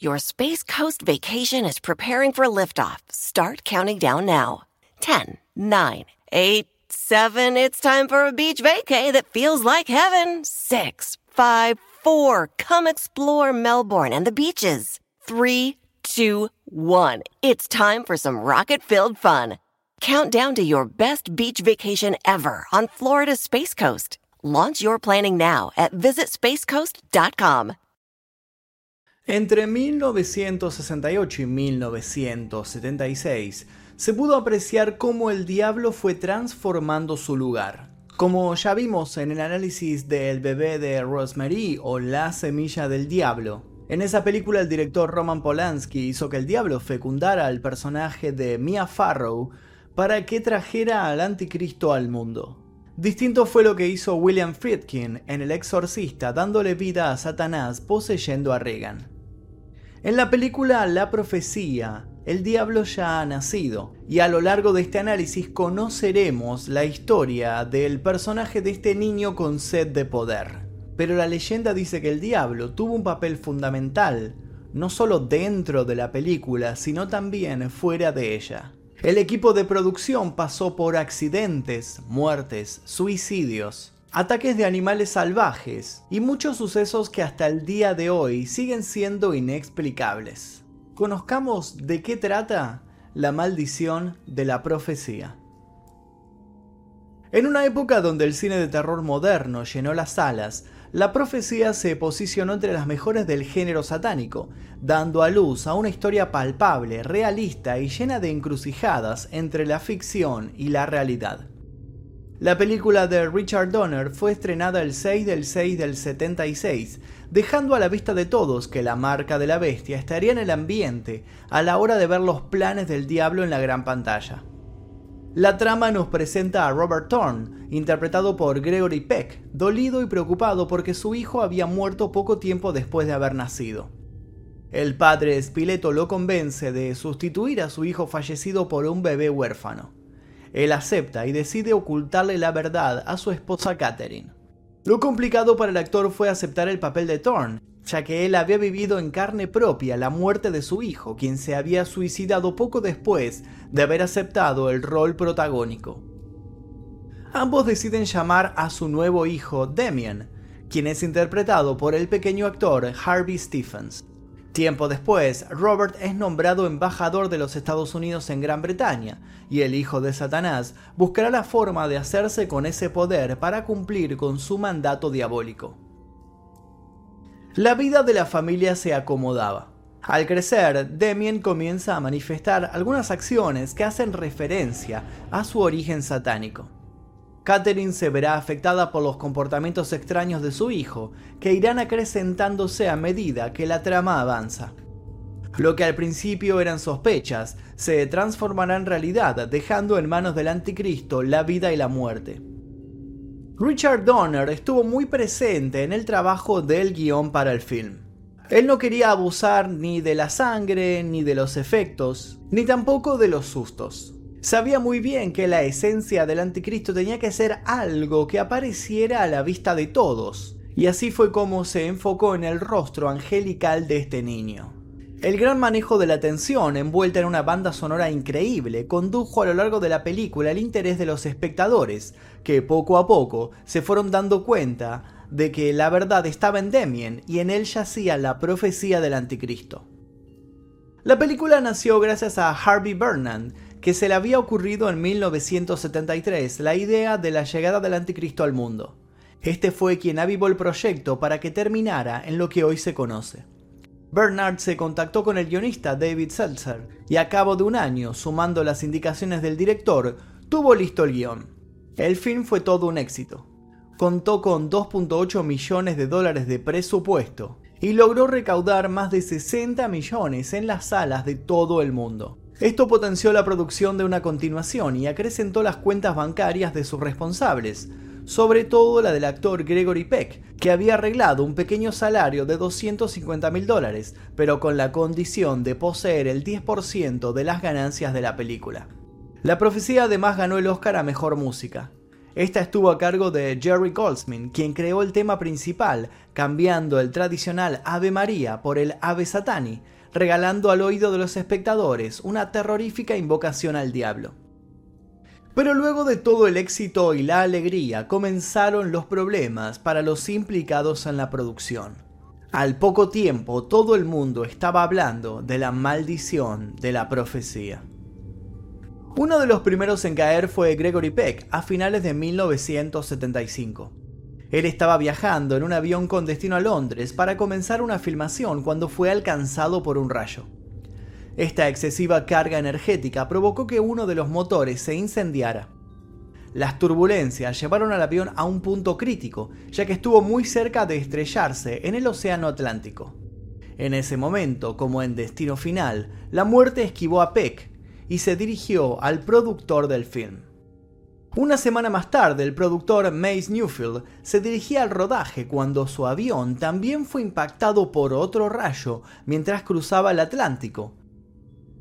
Your Space Coast vacation is preparing for liftoff. Start counting down now. 10, 9, 8, 7. It's time for a beach vacay that feels like heaven. 6, 5, 4. Come explore Melbourne and the beaches. 3, 2, 1. It's time for some rocket filled fun. Count down to your best beach vacation ever on Florida's Space Coast. Launch your planning now at visitspacecoast.com. Entre 1968 y 1976 se pudo apreciar cómo el diablo fue transformando su lugar. Como ya vimos en el análisis del bebé de Rosemary o La semilla del diablo, en esa película el director Roman Polanski hizo que el diablo fecundara al personaje de Mia Farrow para que trajera al anticristo al mundo. Distinto fue lo que hizo William Friedkin en El Exorcista dándole vida a Satanás poseyendo a Regan. En la película La Profecía, el diablo ya ha nacido, y a lo largo de este análisis conoceremos la historia del personaje de este niño con sed de poder. Pero la leyenda dice que el diablo tuvo un papel fundamental, no solo dentro de la película, sino también fuera de ella. El equipo de producción pasó por accidentes, muertes, suicidios, ataques de animales salvajes y muchos sucesos que hasta el día de hoy siguen siendo inexplicables. Conozcamos de qué trata la maldición de la profecía. En una época donde el cine de terror moderno llenó las salas, la profecía se posicionó entre las mejores del género satánico, dando a luz a una historia palpable, realista y llena de encrucijadas entre la ficción y la realidad. La película de Richard Donner fue estrenada el 6 del 6 del 76, dejando a la vista de todos que la marca de la bestia estaría en el ambiente a la hora de ver los planes del diablo en la gran pantalla. La trama nos presenta a Robert Thorne, interpretado por Gregory Peck, dolido y preocupado porque su hijo había muerto poco tiempo después de haber nacido. El padre Spileto lo convence de sustituir a su hijo fallecido por un bebé huérfano. Él acepta y decide ocultarle la verdad a su esposa Catherine. Lo complicado para el actor fue aceptar el papel de Thorne, ya que él había vivido en carne propia la muerte de su hijo, quien se había suicidado poco después de haber aceptado el rol protagónico. Ambos deciden llamar a su nuevo hijo Demian, quien es interpretado por el pequeño actor Harvey Stephens. Tiempo después, Robert es nombrado embajador de los Estados Unidos en Gran Bretaña, y el hijo de Satanás buscará la forma de hacerse con ese poder para cumplir con su mandato diabólico. La vida de la familia se acomodaba. Al crecer, Demian comienza a manifestar algunas acciones que hacen referencia a su origen satánico. Catherine se verá afectada por los comportamientos extraños de su hijo, que irán acrecentándose a medida que la trama avanza. Lo que al principio eran sospechas, se transformará en realidad, dejando en manos del anticristo la vida y la muerte. Richard Donner estuvo muy presente en el trabajo del guion para el film. Él no quería abusar ni de la sangre, ni de los efectos, ni tampoco de los sustos. Sabía muy bien que la esencia del anticristo tenía que ser algo que apareciera a la vista de todos, y así fue como se enfocó en el rostro angelical de este niño. El gran manejo de la tensión, envuelta en una banda sonora increíble, condujo a lo largo de la película el interés de los espectadores, que poco a poco se fueron dando cuenta de que la verdad estaba en Demien y en él yacía la profecía del anticristo. La película nació gracias a Harvey Burnand, que se le había ocurrido en 1973 la idea de la llegada del anticristo al mundo. Este fue quien avivó el proyecto para que terminara en lo que hoy se conoce. Bernard se contactó con el guionista David Seltzer y a cabo de un año, sumando las indicaciones del director, tuvo listo el guion. El film fue todo un éxito. Contó con 2.8 millones de dólares de presupuesto y logró recaudar más de 60 millones en las salas de todo el mundo. Esto potenció la producción de una continuación y acrecentó las cuentas bancarias de sus responsables, sobre todo la del actor Gregory Peck, que había arreglado un pequeño salario de 250 mil dólares, pero con la condición de poseer el 10% de las ganancias de la película. La profecía además ganó el Oscar a Mejor Música. Esta estuvo a cargo de Jerry Goldsmith, quien creó el tema principal, cambiando el tradicional Ave María por el Ave Satani, regalando al oído de los espectadores una terrorífica invocación al diablo. Pero luego de todo el éxito y la alegría comenzaron los problemas para los implicados en la producción. Al poco tiempo todo el mundo estaba hablando de la maldición de la profecía. Uno de los primeros en caer fue Gregory Peck a finales de 1975. Él estaba viajando en un avión con destino a Londres para comenzar una filmación cuando fue alcanzado por un rayo. Esta excesiva carga energética provocó que uno de los motores se incendiara. Las turbulencias llevaron al avión a un punto crítico, ya que estuvo muy cerca de estrellarse en el Océano Atlántico. En ese momento, como en destino final, la muerte esquivó a Peck y se dirigió al productor del film. Una semana más tarde, el productor Mace Newfield se dirigía al rodaje cuando su avión también fue impactado por otro rayo mientras cruzaba el Atlántico.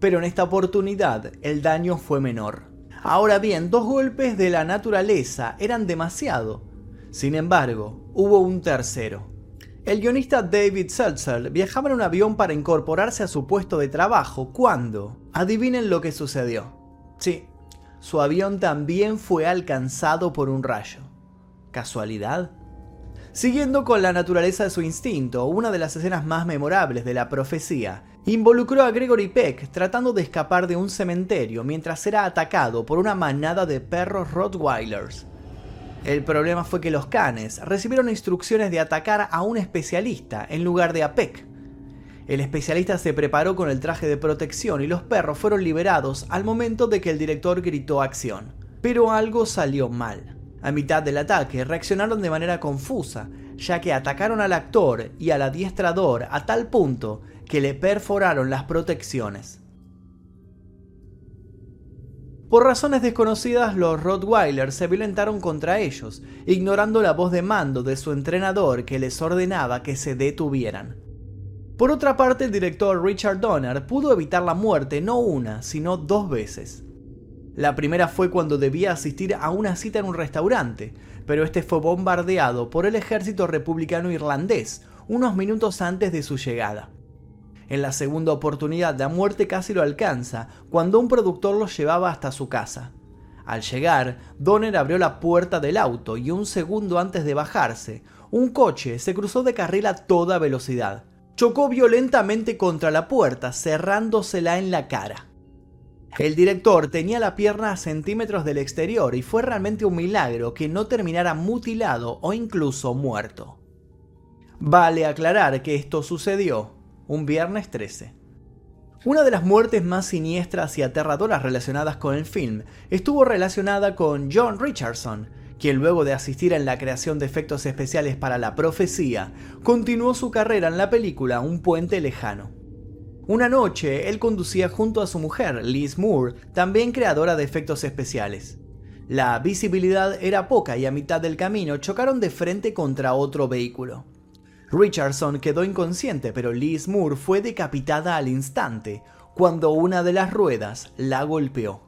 Pero en esta oportunidad el daño fue menor. Ahora bien, dos golpes de la naturaleza eran demasiado. Sin embargo, hubo un tercero. El guionista David Seltzer viajaba en un avión para incorporarse a su puesto de trabajo cuando, adivinen lo que sucedió. Sí, su avión también fue alcanzado por un rayo. ¿Casualidad? Siguiendo con la naturaleza de su instinto, una de las escenas más memorables de la profecía involucró a Gregory Peck tratando de escapar de un cementerio mientras era atacado por una manada de perros Rottweilers. El problema fue que los canes recibieron instrucciones de atacar a un especialista en lugar de a Peck. El especialista se preparó con el traje de protección y los perros fueron liberados al momento de que el director gritó acción. Pero algo salió mal. A mitad del ataque reaccionaron de manera confusa, ya que atacaron al actor y al adiestrador a tal punto que le perforaron las protecciones. Por razones desconocidas, los Rottweilers se violentaron contra ellos, ignorando la voz de mando de su entrenador que les ordenaba que se detuvieran. Por otra parte, el director Richard Donner pudo evitar la muerte no una, sino dos veces. La primera fue cuando debía asistir a una cita en un restaurante, pero este fue bombardeado por el ejército republicano irlandés unos minutos antes de su llegada. En la segunda oportunidad, la muerte casi lo alcanza cuando un productor lo llevaba hasta su casa. Al llegar, Donner abrió la puerta del auto y un segundo antes de bajarse, un coche se cruzó de carril a toda velocidad. Chocó violentamente contra la puerta, cerrándosela en la cara. El director tenía la pierna a centímetros del exterior y fue realmente un milagro que no terminara mutilado o incluso muerto. Vale aclarar que esto sucedió un viernes 13. Una de las muertes más siniestras y aterradoras relacionadas con el film estuvo relacionada con John Richardson, quien luego de asistir en la creación de efectos especiales para la profecía, continuó su carrera en la película Un puente lejano. Una noche, él conducía junto a su mujer, Liz Moore, también creadora de efectos especiales. La visibilidad era poca y a mitad del camino chocaron de frente contra otro vehículo. Richardson quedó inconsciente, pero Liz Moore fue decapitada al instante, cuando una de las ruedas la golpeó.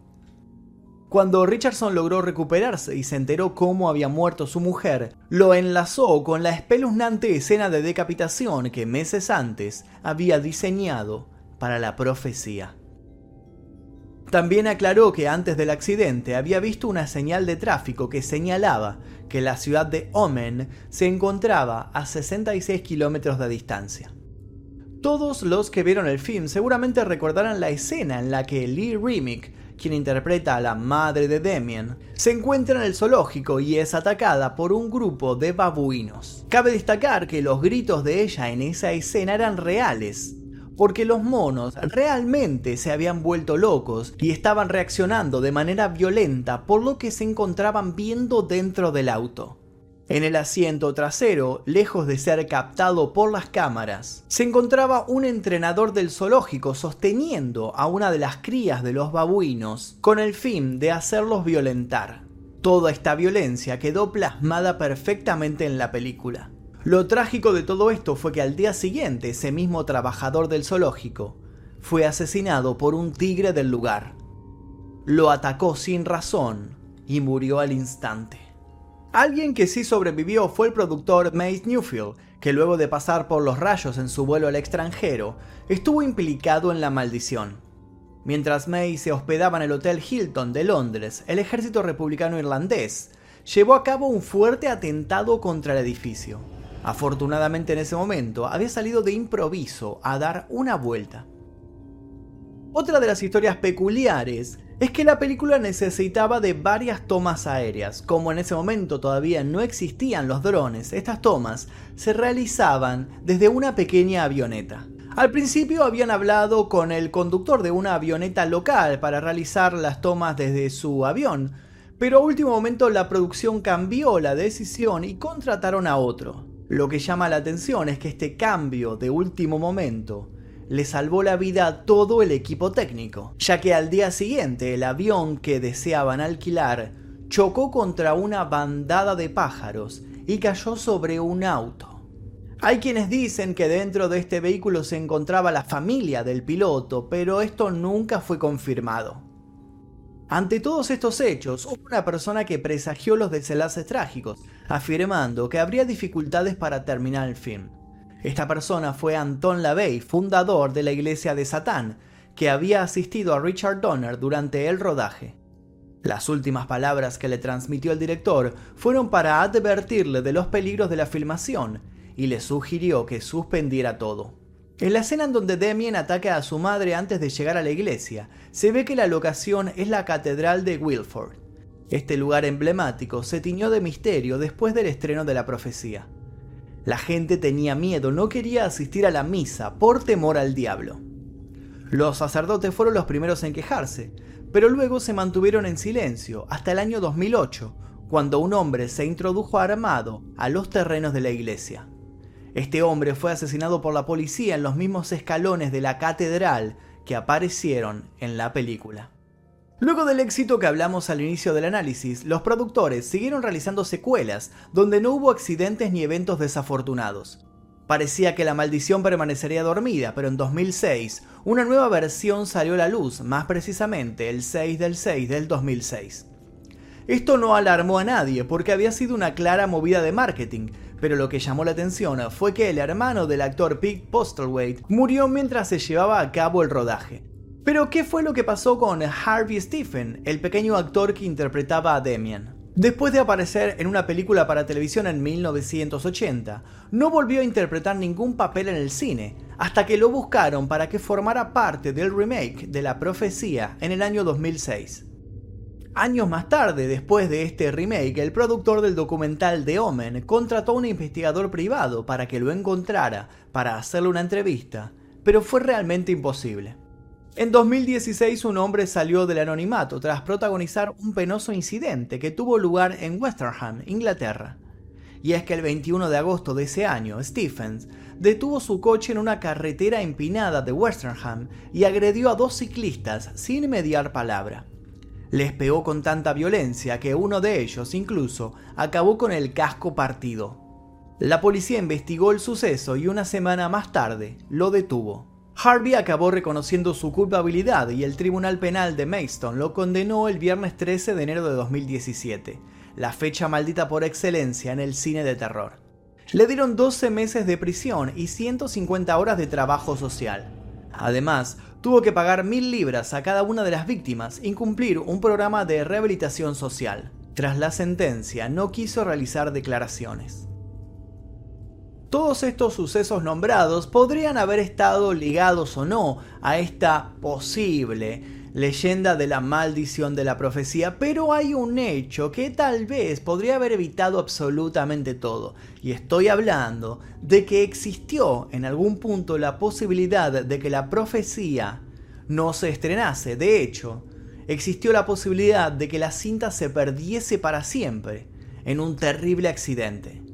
Cuando Richardson logró recuperarse y se enteró cómo había muerto su mujer, lo enlazó con la espeluznante escena de decapitación que meses antes había diseñado para la profecía. También aclaró que antes del accidente había visto una señal de tráfico que señalaba que la ciudad de Omen se encontraba a 66 kilómetros de distancia. Todos los que vieron el film seguramente recordarán la escena en la que Lee Remick, quien interpreta a la madre de Damien, se encuentra en el zoológico y es atacada por un grupo de babuinos. Cabe destacar que los gritos de ella en esa escena eran reales, porque los monos realmente se habían vuelto locos y estaban reaccionando de manera violenta por lo que se encontraban viendo dentro del auto. En el asiento trasero, lejos de ser captado por las cámaras, se encontraba un entrenador del zoológico sosteniendo a una de las crías de los babuinos con el fin de hacerlos violentar. Toda esta violencia quedó plasmada perfectamente en la película. Lo trágico de todo esto fue que al día siguiente ese mismo trabajador del zoológico fue asesinado por un tigre del lugar. Lo atacó sin razón y murió al instante. Alguien que sí sobrevivió fue el productor Mace Newfield, que luego de pasar por los rayos en su vuelo al extranjero, estuvo implicado en la maldición. Mientras May se hospedaba en el Hotel Hilton de Londres, el ejército republicano irlandés llevó a cabo un fuerte atentado contra el edificio. Afortunadamente en ese momento había salido de improviso a dar una vuelta. Otra de las historias peculiares es que la película necesitaba de varias tomas aéreas. Como en ese momento todavía no existían los drones, estas tomas se realizaban desde una pequeña avioneta. Al principio habían hablado con el conductor de una avioneta local para realizar las tomas desde su avión, pero a último momento la producción cambió la decisión y contrataron a otro. Lo que llama la atención es que este cambio de último momento le salvó la vida a todo el equipo técnico, ya que al día siguiente el avión que deseaban alquilar chocó contra una bandada de pájaros y cayó sobre un auto. Hay quienes dicen que dentro de este vehículo se encontraba la familia del piloto, pero esto nunca fue confirmado. Ante todos estos hechos, hubo una persona que presagió los desenlaces trágicos, afirmando que habría dificultades para terminar el film. Esta persona fue Anton LaVey, fundador de la Iglesia de Satán, que había asistido a Richard Donner durante el rodaje. Las últimas palabras que le transmitió el director fueron para advertirle de los peligros de la filmación y le sugirió que suspendiera todo. En la escena en donde Damien ataca a su madre antes de llegar a la iglesia, se ve que la locación es la Catedral de Wilford. Este lugar emblemático se tiñó de misterio después del estreno de la profecía. La gente tenía miedo, no quería asistir a la misa por temor al diablo. Los sacerdotes fueron los primeros en quejarse, pero luego se mantuvieron en silencio hasta el año 2008, cuando un hombre se introdujo armado a los terrenos de la iglesia. Este hombre fue asesinado por la policía en los mismos escalones de la catedral que aparecieron en la película. Luego del éxito que hablamos al inicio del análisis, los productores siguieron realizando secuelas donde no hubo accidentes ni eventos desafortunados. Parecía que la maldición permanecería dormida, pero en 2006 una nueva versión salió a la luz, más precisamente el 6 del 6 del 2006. Esto no alarmó a nadie porque había sido una clara movida de marketing, pero lo que llamó la atención fue que el hermano del actor Pete Postlethwaite murió mientras se llevaba a cabo el rodaje. Pero, ¿qué fue lo que pasó con Harvey Stephen, el pequeño actor que interpretaba a Damien? Después de aparecer en una película para televisión en 1980, no volvió a interpretar ningún papel en el cine, hasta que lo buscaron para que formara parte del remake de La Profecía en el año 2006. Años más tarde, después de este remake, el productor del documental The Omen contrató a un investigador privado para que lo encontrara para hacerle una entrevista, pero fue realmente imposible. En 2016 un hombre salió del anonimato tras protagonizar un penoso incidente que tuvo lugar en Westerham, Inglaterra. Y es que el 21 de agosto de ese año, Stephens detuvo su coche en una carretera empinada de Westerham y agredió a dos ciclistas sin mediar palabra. Les pegó con tanta violencia que uno de ellos incluso acabó con el casco partido. La policía investigó el suceso y una semana más tarde lo detuvo. Harvey acabó reconociendo su culpabilidad y el Tribunal Penal de Maidstone lo condenó el viernes 13 de enero de 2017, la fecha maldita por excelencia en el cine de terror. Le dieron 12 meses de prisión y 150 horas de trabajo social. Además, tuvo que pagar mil libras a cada una de las víctimas y cumplir un programa de rehabilitación social. Tras la sentencia, no quiso realizar declaraciones. Todos estos sucesos nombrados podrían haber estado ligados o no a esta posible leyenda de la maldición de la profecía, pero hay un hecho que tal vez podría haber evitado absolutamente todo. Y estoy hablando de que existió en algún punto la posibilidad de que la profecía no se estrenase. De hecho, existió la posibilidad de que la cinta se perdiese para siempre en un terrible accidente.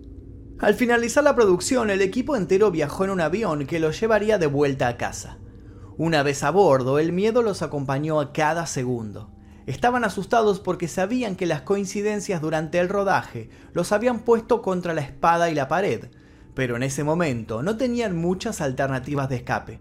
Al finalizar la producción, el equipo entero viajó en un avión que los llevaría de vuelta a casa. Una vez a bordo, el miedo los acompañó a cada segundo. Estaban asustados porque sabían que las coincidencias durante el rodaje los habían puesto contra la espada y la pared, pero en ese momento no tenían muchas alternativas de escape.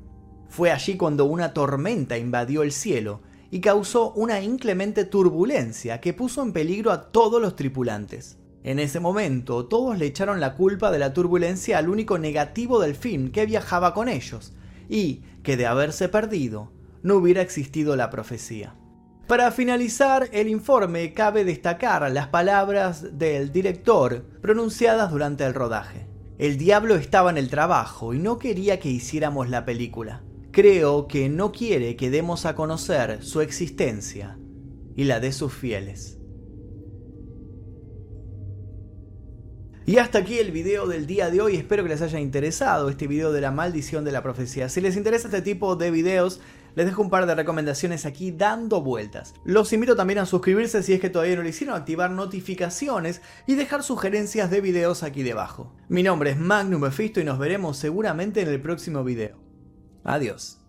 Fue allí cuando una tormenta invadió el cielo y causó una inclemente turbulencia que puso en peligro a todos los tripulantes. En ese momento, todos le echaron la culpa de la turbulencia al único negativo del film que viajaba con ellos, y que de haberse perdido, no hubiera existido la profecía. Para finalizar el informe, cabe destacar las palabras del director pronunciadas durante el rodaje. El diablo estaba en el trabajo y no quería que hiciéramos la película. Creo que no quiere que demos a conocer su existencia y la de sus fieles. Y hasta aquí el video del día de hoy, espero que les haya interesado este video de la maldición de la profecía. Si les interesa este tipo de videos, les dejo un par de recomendaciones aquí dando vueltas. Los invito también a suscribirse si es que todavía no lo hicieron, activar notificaciones y dejar sugerencias de videos aquí debajo. Mi nombre es Magnum Mephisto y nos veremos seguramente en el próximo video. Adiós.